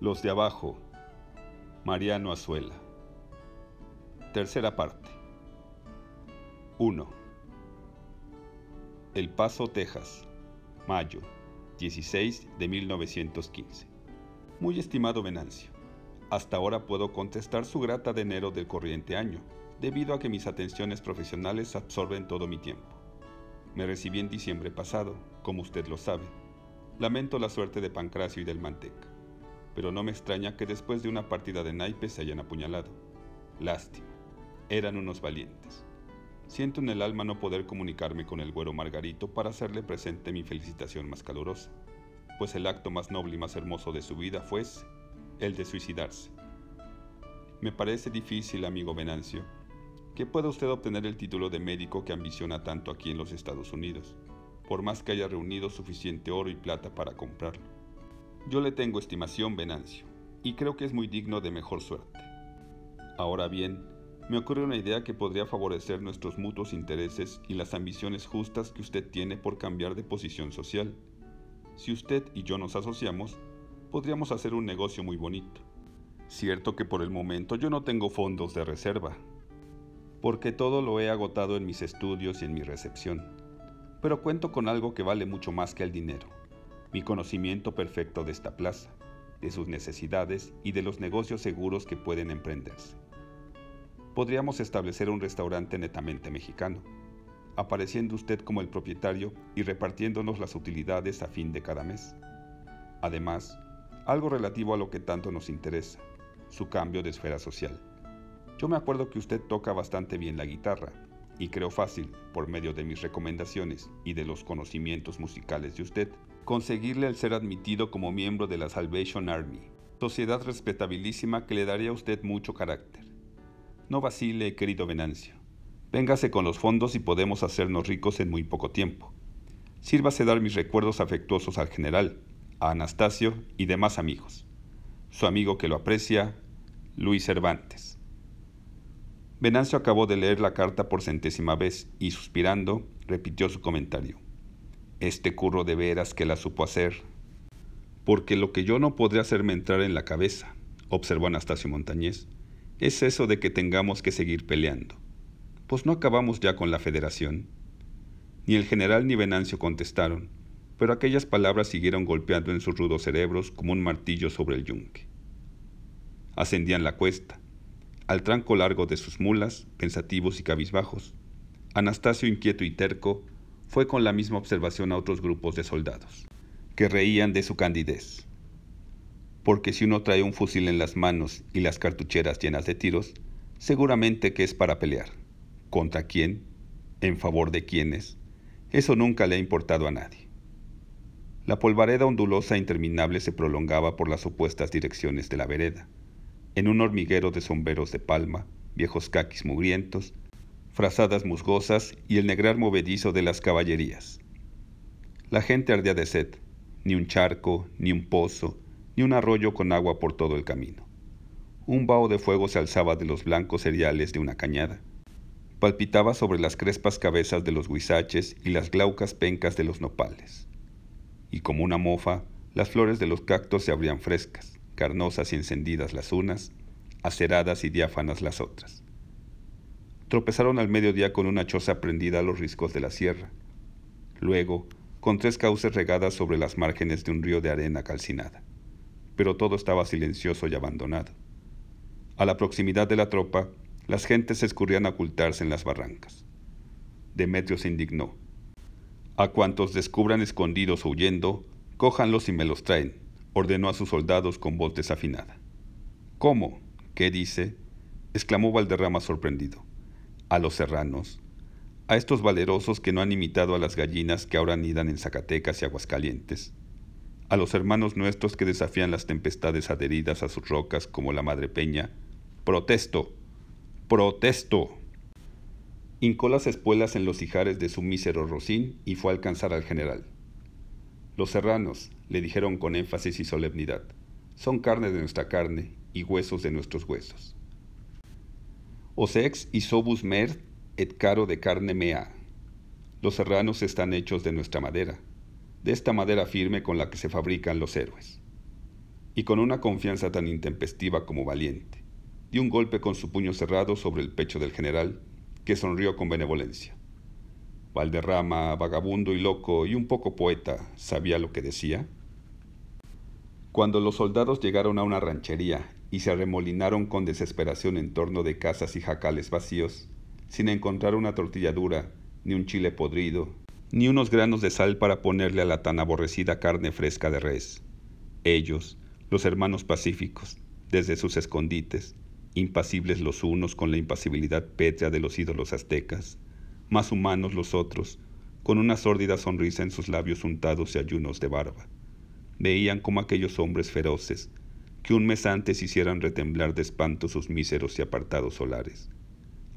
Los de abajo. Mariano Azuela. Tercera parte. 1. El Paso, Texas. Mayo 16 de 1915. Muy estimado Venancio, hasta ahora puedo contestar su grata de enero del corriente año, debido a que mis atenciones profesionales absorben todo mi tiempo. Me recibí en diciembre pasado, como usted lo sabe. Lamento la suerte de Pancracio y del Manteca pero no me extraña que después de una partida de naipes se hayan apuñalado. Lástima, eran unos valientes. Siento en el alma no poder comunicarme con el güero Margarito para hacerle presente mi felicitación más calurosa, pues el acto más noble y más hermoso de su vida fue el de suicidarse. Me parece difícil, amigo Venancio, que pueda usted obtener el título de médico que ambiciona tanto aquí en los Estados Unidos, por más que haya reunido suficiente oro y plata para comprarlo. Yo le tengo estimación, Venancio, y creo que es muy digno de mejor suerte. Ahora bien, me ocurre una idea que podría favorecer nuestros mutuos intereses y las ambiciones justas que usted tiene por cambiar de posición social. Si usted y yo nos asociamos, podríamos hacer un negocio muy bonito. Cierto que por el momento yo no tengo fondos de reserva, porque todo lo he agotado en mis estudios y en mi recepción, pero cuento con algo que vale mucho más que el dinero mi conocimiento perfecto de esta plaza, de sus necesidades y de los negocios seguros que pueden emprenderse. Podríamos establecer un restaurante netamente mexicano, apareciendo usted como el propietario y repartiéndonos las utilidades a fin de cada mes. Además, algo relativo a lo que tanto nos interesa, su cambio de esfera social. Yo me acuerdo que usted toca bastante bien la guitarra y creo fácil, por medio de mis recomendaciones y de los conocimientos musicales de usted, conseguirle el ser admitido como miembro de la Salvation Army, sociedad respetabilísima que le daría a usted mucho carácter. No vacile, querido Venancio. Véngase con los fondos y podemos hacernos ricos en muy poco tiempo. Sírvase dar mis recuerdos afectuosos al general, a Anastasio y demás amigos. Su amigo que lo aprecia, Luis Cervantes. Venancio acabó de leer la carta por centésima vez y, suspirando, repitió su comentario. Este curro de veras que la supo hacer. Porque lo que yo no podré hacerme entrar en la cabeza, observó Anastasio Montañés, es eso de que tengamos que seguir peleando. Pues no acabamos ya con la federación. Ni el general ni Venancio contestaron, pero aquellas palabras siguieron golpeando en sus rudos cerebros como un martillo sobre el yunque. Ascendían la cuesta, al tranco largo de sus mulas, pensativos y cabizbajos. Anastasio inquieto y terco fue con la misma observación a otros grupos de soldados, que reían de su candidez. Porque si uno trae un fusil en las manos y las cartucheras llenas de tiros, seguramente que es para pelear. ¿Contra quién? ¿En favor de quiénes? Eso nunca le ha importado a nadie. La polvareda ondulosa e interminable se prolongaba por las opuestas direcciones de la vereda, en un hormiguero de sombreros de palma, viejos caquis mugrientos, frazadas musgosas y el negrar movedizo de las caballerías. La gente ardía de sed, ni un charco, ni un pozo, ni un arroyo con agua por todo el camino. Un vaho de fuego se alzaba de los blancos cereales de una cañada. Palpitaba sobre las crespas cabezas de los huizaches y las glaucas pencas de los nopales. Y como una mofa, las flores de los cactos se abrían frescas, carnosas y encendidas las unas, aceradas y diáfanas las otras tropezaron al mediodía con una choza prendida a los riscos de la sierra. Luego, con tres cauces regadas sobre las márgenes de un río de arena calcinada. Pero todo estaba silencioso y abandonado. A la proximidad de la tropa, las gentes se escurrían a ocultarse en las barrancas. Demetrio se indignó. A cuantos descubran escondidos o huyendo, cójanlos y me los traen, ordenó a sus soldados con voz desafinada. ¿Cómo? ¿Qué dice? exclamó Valderrama sorprendido a los serranos, a estos valerosos que no han imitado a las gallinas que ahora nidan en Zacatecas y Aguascalientes, a los hermanos nuestros que desafían las tempestades adheridas a sus rocas como la Madre Peña, protesto, protesto. Hincó las espuelas en los ijares de su mísero rocín y fue a alcanzar al general. Los serranos, le dijeron con énfasis y solemnidad, son carne de nuestra carne y huesos de nuestros huesos. Osex y sobus mer et caro de carne mea. Los serranos están hechos de nuestra madera, de esta madera firme con la que se fabrican los héroes. y con una confianza tan intempestiva como valiente, dio un golpe con su puño cerrado sobre el pecho del general, que sonrió con benevolencia. Valderrama, vagabundo y loco y un poco poeta, ¿sabía lo que decía? Cuando los soldados llegaron a una ranchería y se arremolinaron con desesperación en torno de casas y jacales vacíos, sin encontrar una tortilla dura, ni un chile podrido, ni unos granos de sal para ponerle a la tan aborrecida carne fresca de res. Ellos, los hermanos pacíficos, desde sus escondites, impasibles los unos con la impasibilidad pétrea de los ídolos aztecas, más humanos los otros, con una sórdida sonrisa en sus labios untados y ayunos de barba. Veían como aquellos hombres feroces, que un mes antes hicieran retemblar de espanto sus míseros y apartados solares.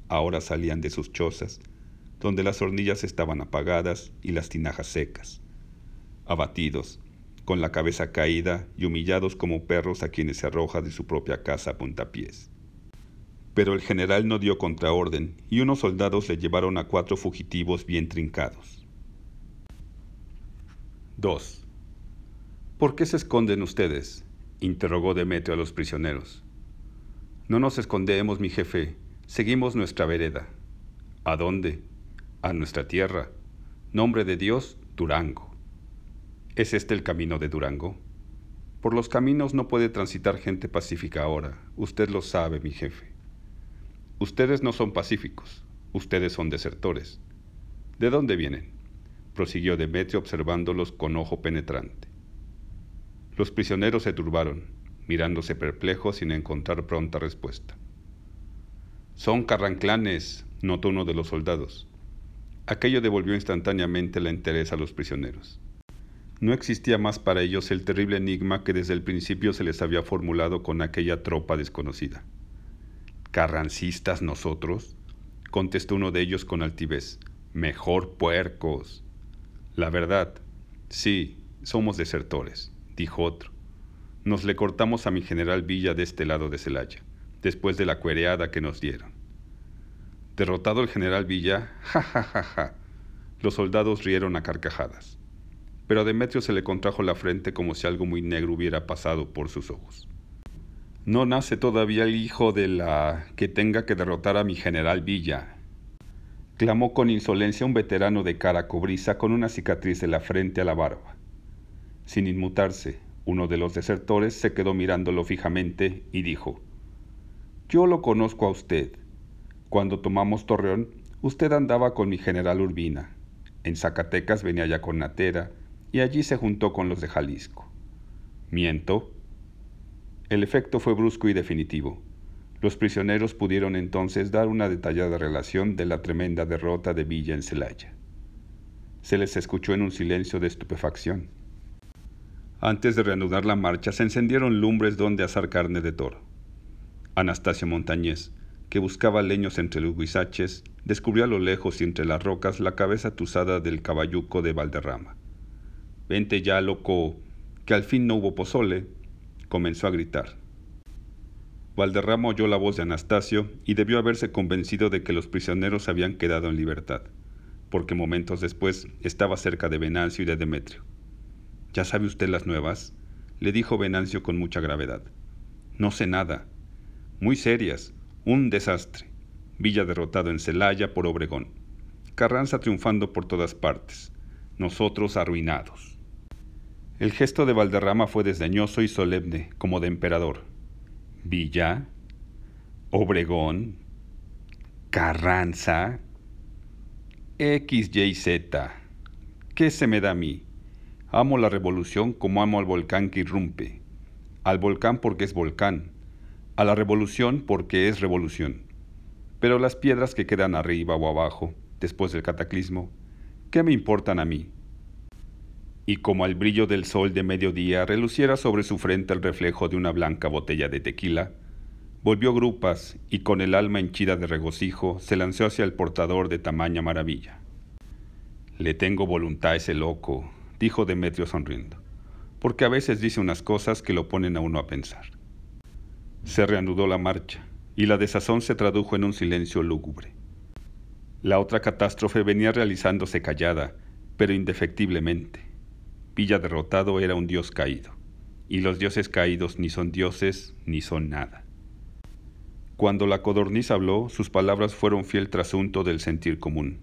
Ahora salían de sus chozas, donde las hornillas estaban apagadas y las tinajas secas. Abatidos, con la cabeza caída y humillados como perros a quienes se arroja de su propia casa a puntapiés. Pero el general no dio contraorden y unos soldados le llevaron a cuatro fugitivos bien trincados. 2. ¿Por qué se esconden ustedes? Interrogó Demetrio a los prisioneros. No nos escondemos, mi jefe, seguimos nuestra vereda. ¿A dónde? A nuestra tierra. Nombre de Dios, Durango. ¿Es este el camino de Durango? Por los caminos no puede transitar gente pacífica ahora. Usted lo sabe, mi jefe. Ustedes no son pacíficos. Ustedes son desertores. ¿De dónde vienen? prosiguió Demetrio observándolos con ojo penetrante. Los prisioneros se turbaron, mirándose perplejos sin encontrar pronta respuesta. Son carranclanes, notó uno de los soldados. Aquello devolvió instantáneamente la interés a los prisioneros. No existía más para ellos el terrible enigma que desde el principio se les había formulado con aquella tropa desconocida. ¿Carrancistas nosotros? contestó uno de ellos con altivez. Mejor puercos. La verdad, sí, somos desertores dijo otro. Nos le cortamos a mi general Villa de este lado de Celaya, después de la cuereada que nos dieron. Derrotado el general Villa, ja, ja, ja, ja. Los soldados rieron a carcajadas, pero a Demetrio se le contrajo la frente como si algo muy negro hubiera pasado por sus ojos. No nace todavía el hijo de la que tenga que derrotar a mi general Villa, clamó con insolencia un veterano de cara cobriza con una cicatriz de la frente a la barba. Sin inmutarse, uno de los desertores se quedó mirándolo fijamente y dijo, Yo lo conozco a usted. Cuando tomamos Torreón, usted andaba con mi general Urbina. En Zacatecas venía ya con Natera y allí se juntó con los de Jalisco. ¿Miento? El efecto fue brusco y definitivo. Los prisioneros pudieron entonces dar una detallada relación de la tremenda derrota de Villa en Celaya. Se les escuchó en un silencio de estupefacción. Antes de reanudar la marcha, se encendieron lumbres donde asar carne de toro. Anastasio Montañés, que buscaba leños entre los guisaches, descubrió a lo lejos y entre las rocas la cabeza tuzada del caballuco de Valderrama. Vente ya, loco, que al fin no hubo pozole, comenzó a gritar. Valderrama oyó la voz de Anastasio y debió haberse convencido de que los prisioneros habían quedado en libertad, porque momentos después estaba cerca de Venancio y de Demetrio. ¿Ya sabe usted las nuevas? le dijo Venancio con mucha gravedad. No sé nada. Muy serias. Un desastre. Villa derrotado en Celaya por Obregón. Carranza triunfando por todas partes. Nosotros arruinados. El gesto de Valderrama fue desdeñoso y solemne, como de emperador. Villa, Obregón, Carranza, X, Y, Z. ¿Qué se me da a mí? Amo la revolución como amo al volcán que irrumpe. Al volcán porque es volcán. A la revolución porque es revolución. Pero las piedras que quedan arriba o abajo, después del cataclismo, ¿qué me importan a mí? Y como al brillo del sol de mediodía reluciera sobre su frente el reflejo de una blanca botella de tequila, volvió grupas y con el alma henchida de regocijo se lanzó hacia el portador de tamaña maravilla. Le tengo voluntad a ese loco, dijo Demetrio sonriendo, porque a veces dice unas cosas que lo ponen a uno a pensar. Se reanudó la marcha, y la desazón se tradujo en un silencio lúgubre. La otra catástrofe venía realizándose callada, pero indefectiblemente. Villa derrotado era un dios caído, y los dioses caídos ni son dioses ni son nada. Cuando la codorniz habló, sus palabras fueron fiel trasunto del sentir común.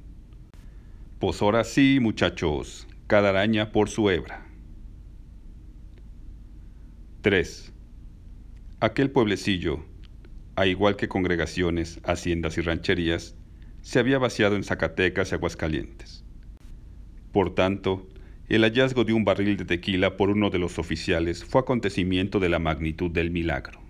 Pues ahora sí, muchachos, cada araña por su hebra. 3. Aquel pueblecillo, a igual que congregaciones, haciendas y rancherías, se había vaciado en Zacatecas y Aguascalientes. Por tanto, el hallazgo de un barril de tequila por uno de los oficiales fue acontecimiento de la magnitud del milagro.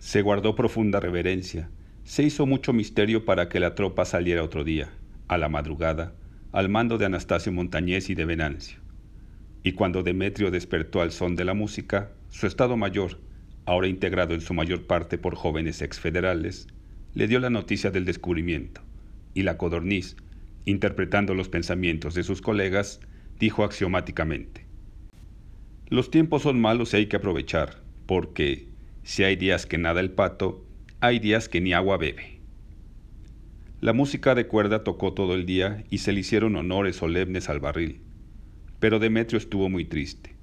Se guardó profunda reverencia, se hizo mucho misterio para que la tropa saliera otro día, a la madrugada, al mando de Anastasio Montañés y de Venancio. Y cuando Demetrio despertó al son de la música, su Estado Mayor, ahora integrado en su mayor parte por jóvenes exfederales, le dio la noticia del descubrimiento, y la codorniz, interpretando los pensamientos de sus colegas, dijo axiomáticamente, Los tiempos son malos y hay que aprovechar, porque si hay días que nada el pato, hay días que ni agua bebe. La música de cuerda tocó todo el día y se le hicieron honores solemnes al barril, pero Demetrio estuvo muy triste,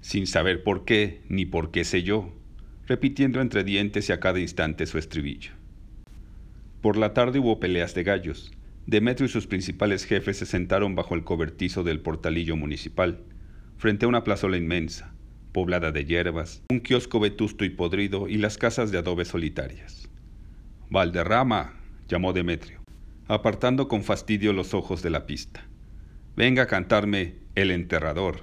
sin saber por qué ni por qué sé yo, repitiendo entre dientes y a cada instante su estribillo. Por la tarde hubo peleas de gallos. Demetrio y sus principales jefes se sentaron bajo el cobertizo del portalillo municipal, frente a una plazola inmensa, poblada de hierbas, un kiosco vetusto y podrido y las casas de adobe solitarias. Valderrama, llamó Demetrio, apartando con fastidio los ojos de la pista. Venga a cantarme El enterrador.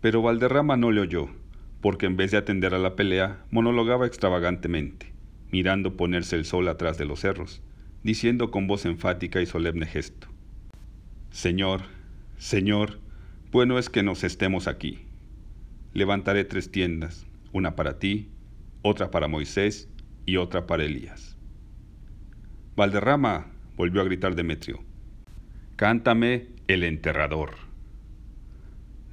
Pero Valderrama no le oyó, porque en vez de atender a la pelea, monologaba extravagantemente mirando ponerse el sol atrás de los cerros, diciendo con voz enfática y solemne gesto, Señor, Señor, bueno es que nos estemos aquí. Levantaré tres tiendas, una para ti, otra para Moisés y otra para Elías. Valderrama, volvió a gritar Demetrio, cántame el enterrador.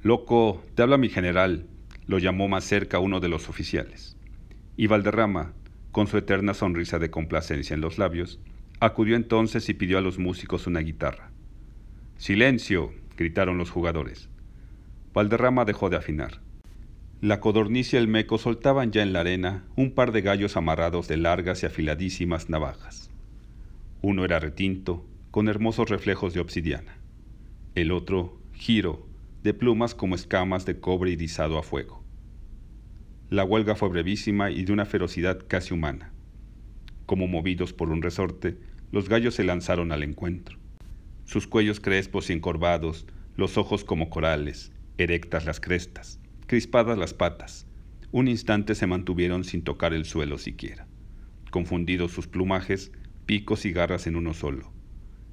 Loco, te habla mi general, lo llamó más cerca uno de los oficiales. Y Valderrama, con su eterna sonrisa de complacencia en los labios, acudió entonces y pidió a los músicos una guitarra. ¡Silencio! gritaron los jugadores. Valderrama dejó de afinar. La codorniz y el meco soltaban ya en la arena un par de gallos amarrados de largas y afiladísimas navajas. Uno era retinto, con hermosos reflejos de obsidiana. El otro, giro, de plumas como escamas de cobre irisado a fuego. La huelga fue brevísima y de una ferocidad casi humana. Como movidos por un resorte, los gallos se lanzaron al encuentro. Sus cuellos crespos y encorvados, los ojos como corales, erectas las crestas, crispadas las patas. Un instante se mantuvieron sin tocar el suelo siquiera. Confundidos sus plumajes, picos y garras en uno solo.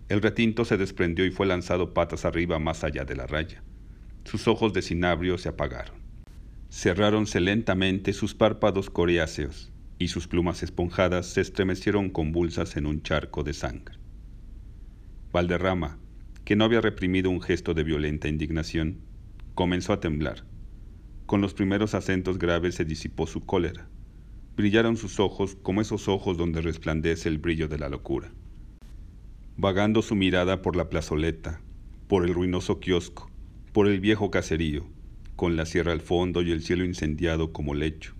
El retinto se desprendió y fue lanzado patas arriba más allá de la raya. Sus ojos de cinabrio se apagaron. Cerráronse lentamente sus párpados coriáceos y sus plumas esponjadas se estremecieron convulsas en un charco de sangre. Valderrama, que no había reprimido un gesto de violenta indignación, comenzó a temblar. Con los primeros acentos graves se disipó su cólera. Brillaron sus ojos como esos ojos donde resplandece el brillo de la locura. Vagando su mirada por la plazoleta, por el ruinoso kiosco, por el viejo caserío, con la sierra al fondo y el cielo incendiado como lecho,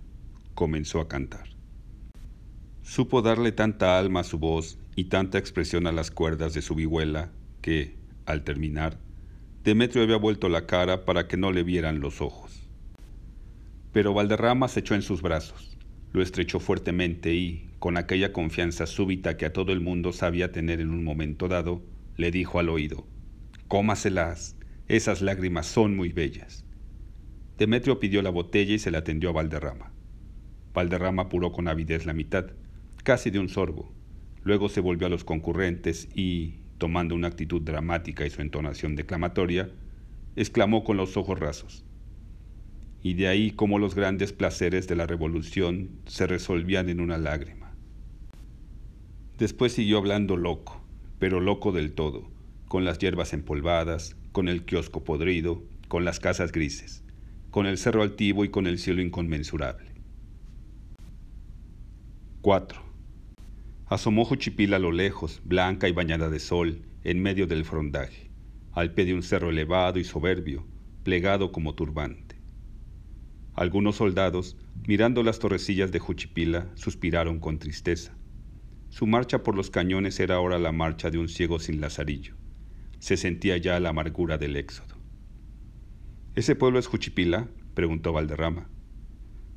comenzó a cantar. Supo darle tanta alma a su voz y tanta expresión a las cuerdas de su vihuela que, al terminar, Demetrio había vuelto la cara para que no le vieran los ojos. Pero Valderrama se echó en sus brazos, lo estrechó fuertemente y, con aquella confianza súbita que a todo el mundo sabía tener en un momento dado, le dijo al oído, Cómaselas, esas lágrimas son muy bellas. Demetrio pidió la botella y se la tendió a Valderrama. Valderrama apuró con avidez la mitad, casi de un sorbo. Luego se volvió a los concurrentes y, tomando una actitud dramática y su entonación declamatoria, exclamó con los ojos rasos. Y de ahí como los grandes placeres de la revolución se resolvían en una lágrima. Después siguió hablando loco, pero loco del todo, con las hierbas empolvadas, con el kiosco podrido, con las casas grises con el cerro altivo y con el cielo inconmensurable. 4. Asomó Juchipil a lo lejos, blanca y bañada de sol, en medio del frondaje, al pie de un cerro elevado y soberbio, plegado como turbante. Algunos soldados, mirando las torrecillas de Juchipila, suspiraron con tristeza. Su marcha por los cañones era ahora la marcha de un ciego sin lazarillo. Se sentía ya la amargura del éxodo. ¿Ese pueblo es Juchipila? preguntó Valderrama.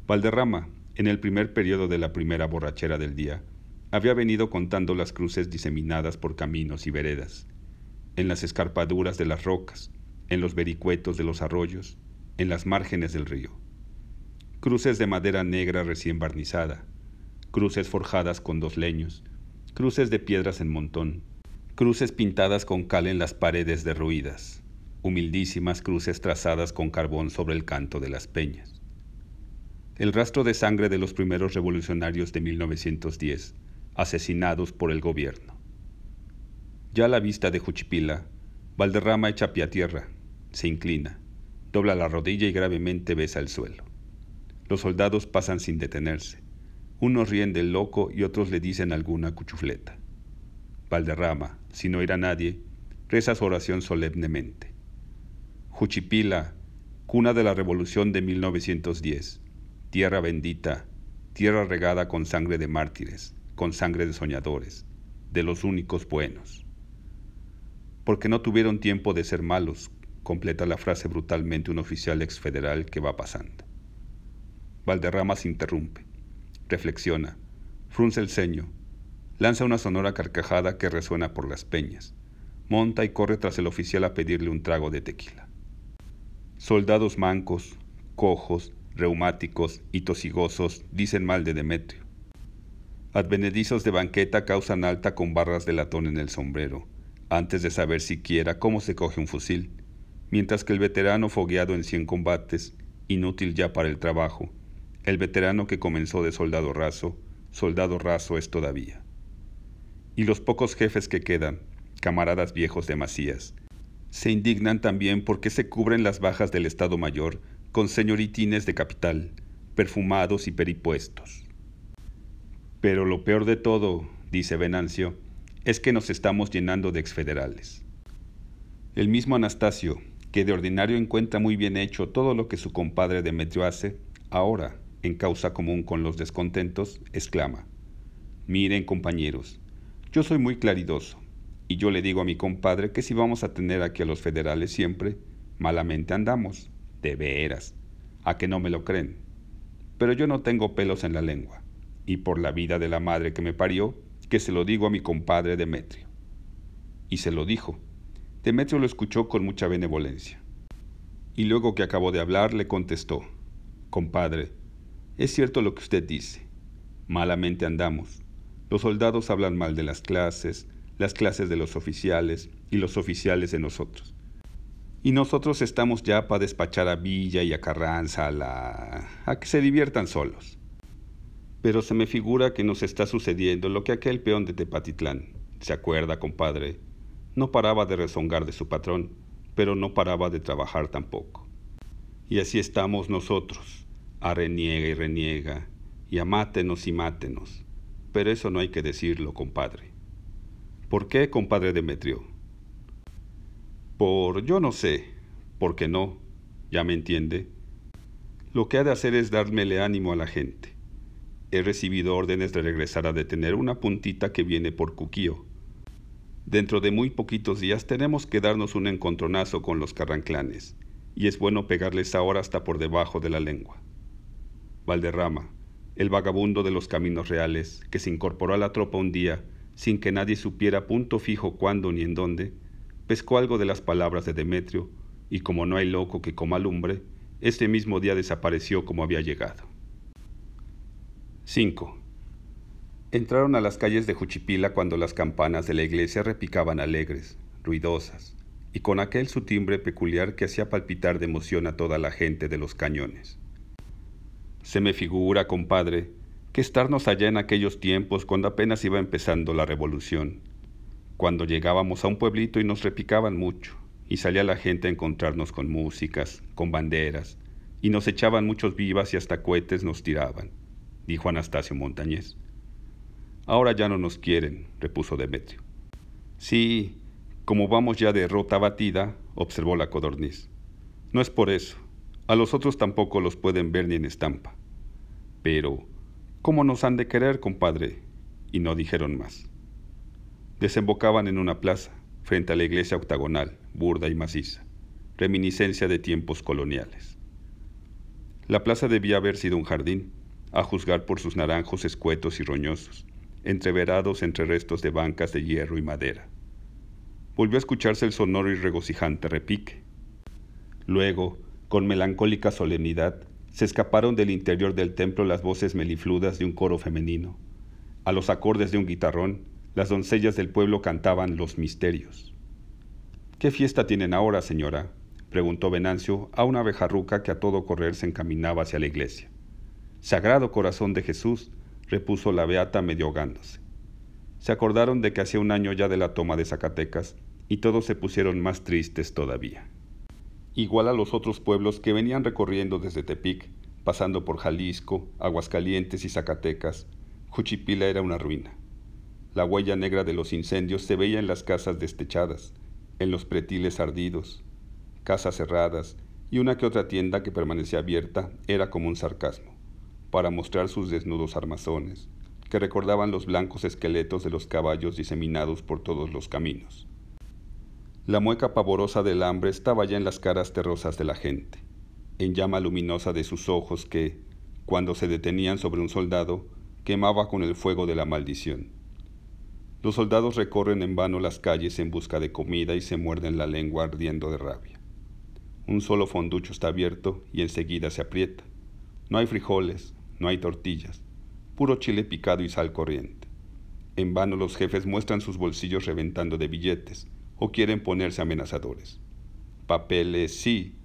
Valderrama, en el primer periodo de la primera borrachera del día, había venido contando las cruces diseminadas por caminos y veredas, en las escarpaduras de las rocas, en los vericuetos de los arroyos, en las márgenes del río. Cruces de madera negra recién barnizada, cruces forjadas con dos leños, cruces de piedras en montón, cruces pintadas con cal en las paredes derruidas, humildísimas cruces trazadas con carbón sobre el canto de las peñas. El rastro de sangre de los primeros revolucionarios de 1910, asesinados por el gobierno. Ya a la vista de Juchipila, Valderrama echa pie a tierra, se inclina, dobla la rodilla y gravemente besa el suelo. Los soldados pasan sin detenerse. Unos ríen del loco y otros le dicen alguna cuchufleta. Valderrama, sin oír a nadie, reza su oración solemnemente. Juchipila, cuna de la revolución de 1910, tierra bendita, tierra regada con sangre de mártires, con sangre de soñadores, de los únicos buenos porque no tuvieron tiempo de ser malos, completa la frase brutalmente un oficial exfederal que va pasando. Valderrama se interrumpe, reflexiona, frunce el ceño, lanza una sonora carcajada que resuena por las peñas, monta y corre tras el oficial a pedirle un trago de tequila. Soldados mancos, cojos, reumáticos y tosigosos dicen mal de Demetrio. Advenedizos de banqueta causan alta con barras de latón en el sombrero antes de saber siquiera cómo se coge un fusil, mientras que el veterano fogueado en cien combates, inútil ya para el trabajo, el veterano que comenzó de soldado raso, soldado raso es todavía. Y los pocos jefes que quedan, camaradas viejos de Macías, se indignan también porque se cubren las bajas del Estado Mayor con señoritines de capital, perfumados y peripuestos. Pero lo peor de todo, dice Venancio, es que nos estamos llenando de exfederales. El mismo Anastasio, que de ordinario encuentra muy bien hecho todo lo que su compadre Demetrio hace, ahora, en causa común con los descontentos, exclama, Miren compañeros, yo soy muy claridoso, y yo le digo a mi compadre que si vamos a tener aquí a los federales siempre, malamente andamos, de veras, a que no me lo creen. Pero yo no tengo pelos en la lengua, y por la vida de la madre que me parió, que se lo digo a mi compadre Demetrio. Y se lo dijo. Demetrio lo escuchó con mucha benevolencia. Y luego que acabó de hablar, le contestó, Compadre, es cierto lo que usted dice. Malamente andamos. Los soldados hablan mal de las clases, las clases de los oficiales y los oficiales de nosotros. Y nosotros estamos ya para despachar a Villa y a Carranza a la... a que se diviertan solos pero se me figura que nos está sucediendo lo que aquel peón de Tepatitlán, ¿se acuerda, compadre? No paraba de rezongar de su patrón, pero no paraba de trabajar tampoco. Y así estamos nosotros, a reniega y reniega, y a mátenos y mátenos. Pero eso no hay que decirlo, compadre. ¿Por qué, compadre Demetrio? Por yo no sé, por qué no, ya me entiende. Lo que ha de hacer es dármele ánimo a la gente he recibido órdenes de regresar a detener una puntita que viene por Cuquío. Dentro de muy poquitos días tenemos que darnos un encontronazo con los carranclanes, y es bueno pegarles ahora hasta por debajo de la lengua. Valderrama, el vagabundo de los caminos reales, que se incorporó a la tropa un día, sin que nadie supiera punto fijo cuándo ni en dónde, pescó algo de las palabras de Demetrio, y como no hay loco que coma lumbre, ese mismo día desapareció como había llegado. 5. Entraron a las calles de Juchipila cuando las campanas de la iglesia repicaban alegres, ruidosas, y con aquel su timbre peculiar que hacía palpitar de emoción a toda la gente de los cañones. Se me figura, compadre, que estarnos allá en aquellos tiempos cuando apenas iba empezando la revolución, cuando llegábamos a un pueblito y nos repicaban mucho, y salía la gente a encontrarnos con músicas, con banderas, y nos echaban muchos vivas y hasta cohetes nos tiraban dijo Anastasio Montañés. Ahora ya no nos quieren, repuso Demetrio. Sí, como vamos ya de rota batida, observó la codorniz. No es por eso. A los otros tampoco los pueden ver ni en estampa. Pero, ¿cómo nos han de querer, compadre? Y no dijeron más. Desembocaban en una plaza, frente a la iglesia octagonal, burda y maciza, reminiscencia de tiempos coloniales. La plaza debía haber sido un jardín, a juzgar por sus naranjos escuetos y roñosos, entreverados entre restos de bancas de hierro y madera. Volvió a escucharse el sonoro y regocijante repique. Luego, con melancólica solemnidad, se escaparon del interior del templo las voces melifludas de un coro femenino. A los acordes de un guitarrón, las doncellas del pueblo cantaban los misterios. ¿Qué fiesta tienen ahora, señora? preguntó Venancio a una abejarruca que a todo correr se encaminaba hacia la iglesia. Sagrado corazón de Jesús, repuso la beata medio ahogándose. Se acordaron de que hacía un año ya de la toma de Zacatecas y todos se pusieron más tristes todavía. Igual a los otros pueblos que venían recorriendo desde Tepic, pasando por Jalisco, Aguascalientes y Zacatecas, Juchipila era una ruina. La huella negra de los incendios se veía en las casas destechadas, en los pretiles ardidos, casas cerradas y una que otra tienda que permanecía abierta era como un sarcasmo para mostrar sus desnudos armazones, que recordaban los blancos esqueletos de los caballos diseminados por todos los caminos. La mueca pavorosa del hambre estaba ya en las caras terrosas de la gente, en llama luminosa de sus ojos que, cuando se detenían sobre un soldado, quemaba con el fuego de la maldición. Los soldados recorren en vano las calles en busca de comida y se muerden la lengua ardiendo de rabia. Un solo fonducho está abierto y enseguida se aprieta. No hay frijoles, no hay tortillas, puro chile picado y sal corriente. En vano los jefes muestran sus bolsillos reventando de billetes o quieren ponerse amenazadores. Papeles, sí,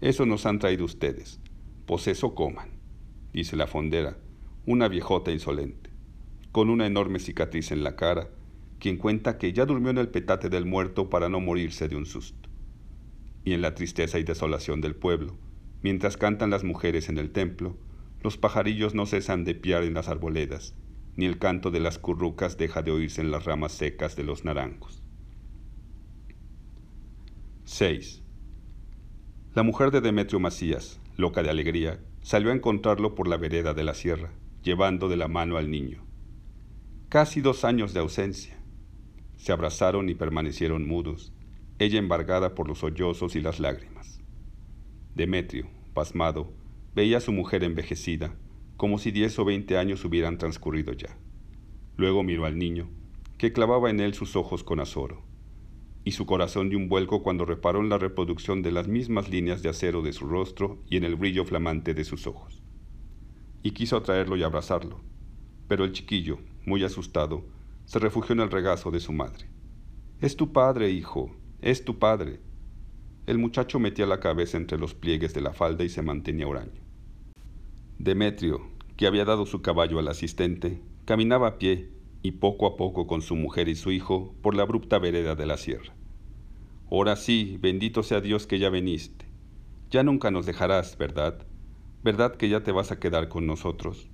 eso nos han traído ustedes. Pues eso coman, dice la fondera, una viejota insolente, con una enorme cicatriz en la cara, quien cuenta que ya durmió en el petate del muerto para no morirse de un susto. Y en la tristeza y desolación del pueblo, mientras cantan las mujeres en el templo, los pajarillos no cesan de piar en las arboledas, ni el canto de las currucas deja de oírse en las ramas secas de los naranjos. 6. La mujer de Demetrio Macías, loca de alegría, salió a encontrarlo por la vereda de la sierra, llevando de la mano al niño. Casi dos años de ausencia. Se abrazaron y permanecieron mudos, ella embargada por los sollozos y las lágrimas. Demetrio, pasmado, Veía a su mujer envejecida, como si diez o veinte años hubieran transcurrido ya. Luego miró al niño, que clavaba en él sus ojos con azoro, y su corazón dio un vuelco cuando reparó en la reproducción de las mismas líneas de acero de su rostro y en el brillo flamante de sus ojos. Y quiso atraerlo y abrazarlo, pero el chiquillo, muy asustado, se refugió en el regazo de su madre. Es tu padre, hijo, es tu padre, el muchacho metía la cabeza entre los pliegues de la falda y se mantenía huraño. Demetrio, que había dado su caballo al asistente, caminaba a pie y poco a poco con su mujer y su hijo por la abrupta vereda de la sierra. Ahora sí, bendito sea Dios que ya veniste. Ya nunca nos dejarás, ¿verdad? ¿Verdad que ya te vas a quedar con nosotros?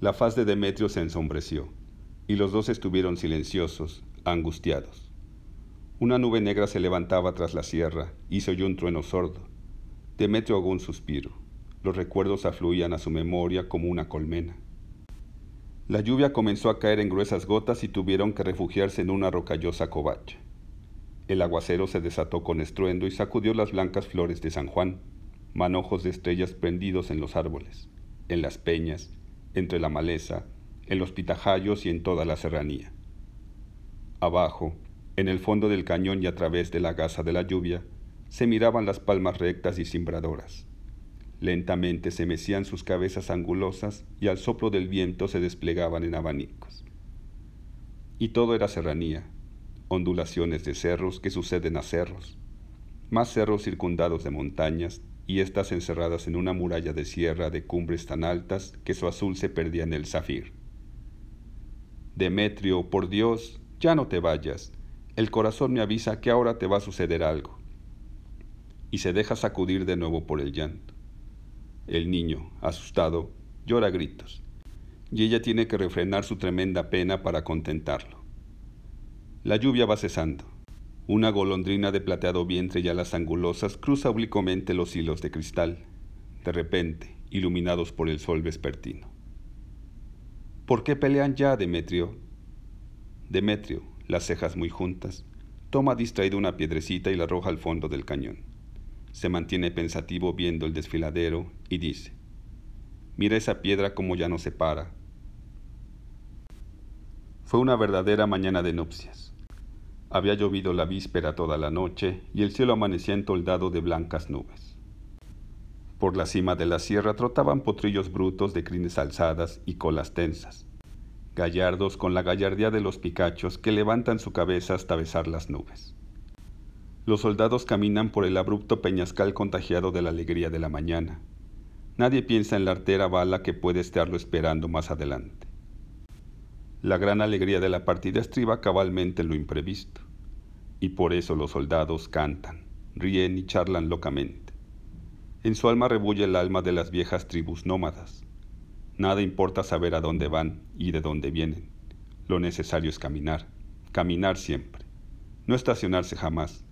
La faz de Demetrio se ensombreció, y los dos estuvieron silenciosos, angustiados. Una nube negra se levantaba tras la sierra y se oyó un trueno sordo. Demetrio ahogó un suspiro. Los recuerdos afluían a su memoria como una colmena. La lluvia comenzó a caer en gruesas gotas y tuvieron que refugiarse en una rocallosa covacha. El aguacero se desató con estruendo y sacudió las blancas flores de San Juan, manojos de estrellas prendidos en los árboles, en las peñas, entre la maleza, en los pitajayos y en toda la serranía. Abajo, en el fondo del cañón y a través de la gasa de la lluvia, se miraban las palmas rectas y simbradoras. Lentamente se mecían sus cabezas angulosas y al soplo del viento se desplegaban en abanicos. Y todo era serranía, ondulaciones de cerros que suceden a cerros, más cerros circundados de montañas y éstas encerradas en una muralla de sierra de cumbres tan altas que su azul se perdía en el zafir. Demetrio, por Dios, ya no te vayas, el corazón me avisa que ahora te va a suceder algo. Y se deja sacudir de nuevo por el llanto. El niño, asustado, llora gritos, y ella tiene que refrenar su tremenda pena para contentarlo. La lluvia va cesando. Una golondrina de plateado vientre y alas angulosas cruza oblicuamente los hilos de cristal, de repente, iluminados por el sol vespertino. ¿Por qué pelean ya, Demetrio? Demetrio, las cejas muy juntas, toma distraído una piedrecita y la arroja al fondo del cañón. Se mantiene pensativo viendo el desfiladero y dice, Mira esa piedra como ya no se para. Fue una verdadera mañana de nupcias. Había llovido la víspera toda la noche y el cielo amanecía entoldado de blancas nubes. Por la cima de la sierra trotaban potrillos brutos de crines alzadas y colas tensas, gallardos con la gallardía de los picachos que levantan su cabeza hasta besar las nubes. Los soldados caminan por el abrupto peñascal contagiado de la alegría de la mañana, Nadie piensa en la artera bala que puede estarlo esperando más adelante. La gran alegría de la partida estriba cabalmente en lo imprevisto, y por eso los soldados cantan, ríen y charlan locamente. En su alma rebulle el alma de las viejas tribus nómadas. Nada importa saber a dónde van y de dónde vienen. Lo necesario es caminar, caminar siempre, no estacionarse jamás,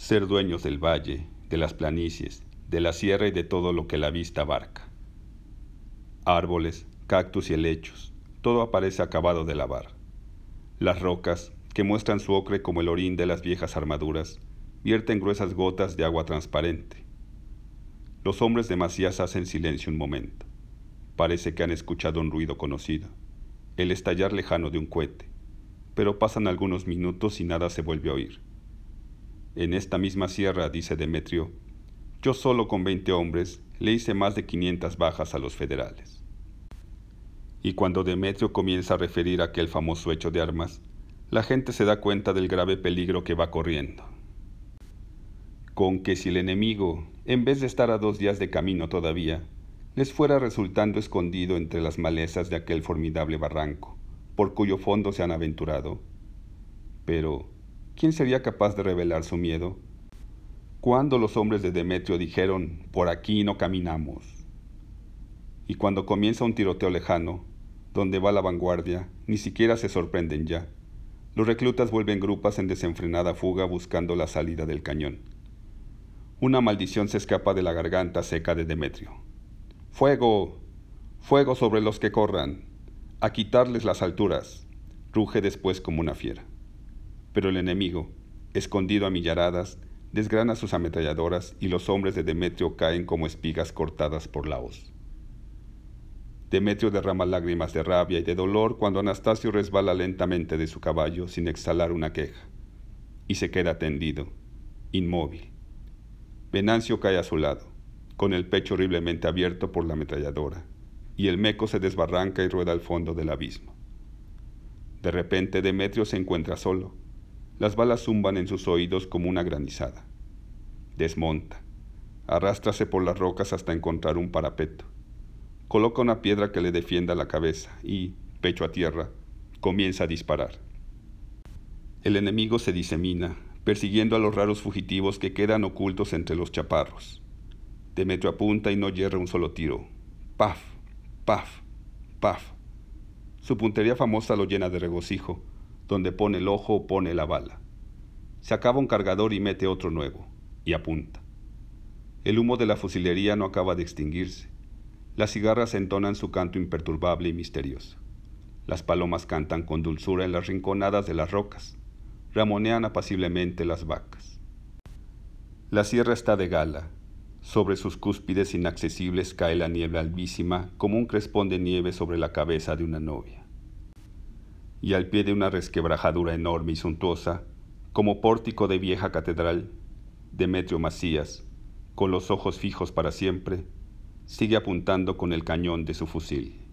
ser dueños del valle, de las planicies, de la sierra y de todo lo que la vista abarca. Árboles, cactus y helechos, todo aparece acabado de lavar. Las rocas, que muestran su ocre como el orín de las viejas armaduras, vierten gruesas gotas de agua transparente. Los hombres de Macías hacen silencio un momento. Parece que han escuchado un ruido conocido, el estallar lejano de un cohete, pero pasan algunos minutos y nada se vuelve a oír. En esta misma sierra, dice Demetrio, yo solo con 20 hombres le hice más de 500 bajas a los federales. Y cuando Demetrio comienza a referir aquel famoso hecho de armas, la gente se da cuenta del grave peligro que va corriendo. Con que si el enemigo, en vez de estar a dos días de camino todavía, les fuera resultando escondido entre las malezas de aquel formidable barranco, por cuyo fondo se han aventurado. Pero, ¿quién sería capaz de revelar su miedo? cuando los hombres de Demetrio dijeron, por aquí no caminamos. Y cuando comienza un tiroteo lejano, donde va la vanguardia, ni siquiera se sorprenden ya. Los reclutas vuelven grupas en desenfrenada fuga buscando la salida del cañón. Una maldición se escapa de la garganta seca de Demetrio. ¡Fuego! ¡Fuego sobre los que corran! ¡A quitarles las alturas! Ruge después como una fiera. Pero el enemigo, escondido a millaradas, desgrana sus ametralladoras y los hombres de Demetrio caen como espigas cortadas por la hoz. Demetrio derrama lágrimas de rabia y de dolor cuando Anastasio resbala lentamente de su caballo sin exhalar una queja, y se queda tendido, inmóvil. Venancio cae a su lado, con el pecho horriblemente abierto por la ametralladora, y el meco se desbarranca y rueda al fondo del abismo. De repente Demetrio se encuentra solo, las balas zumban en sus oídos como una granizada. Desmonta. Arrástrase por las rocas hasta encontrar un parapeto. Coloca una piedra que le defienda la cabeza y, pecho a tierra, comienza a disparar. El enemigo se disemina, persiguiendo a los raros fugitivos que quedan ocultos entre los chaparros. Demetrio apunta y no hierra un solo tiro. Paf, paf, paf. Su puntería famosa lo llena de regocijo, donde pone el ojo pone la bala. Se acaba un cargador y mete otro nuevo, y apunta. El humo de la fusilería no acaba de extinguirse. Las cigarras entonan su canto imperturbable y misterioso. Las palomas cantan con dulzura en las rinconadas de las rocas. Ramonean apaciblemente las vacas. La sierra está de gala. Sobre sus cúspides inaccesibles cae la niebla albísima como un crespón de nieve sobre la cabeza de una novia y al pie de una resquebrajadura enorme y suntuosa, como pórtico de vieja catedral, Demetrio Macías, con los ojos fijos para siempre, sigue apuntando con el cañón de su fusil.